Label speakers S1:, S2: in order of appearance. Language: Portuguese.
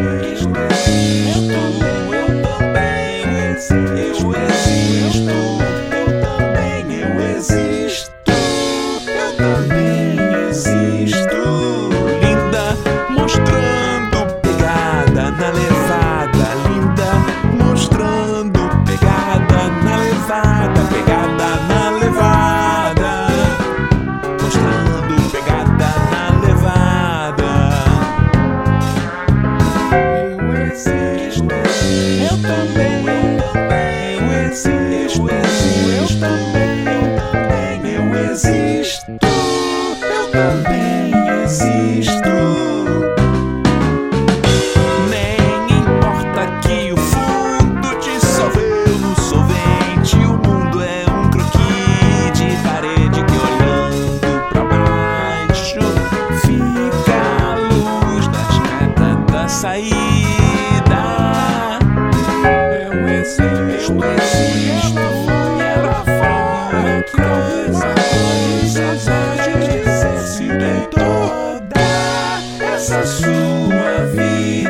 S1: existo, eu também existo. Eu existo. Também existo. faça sua vida.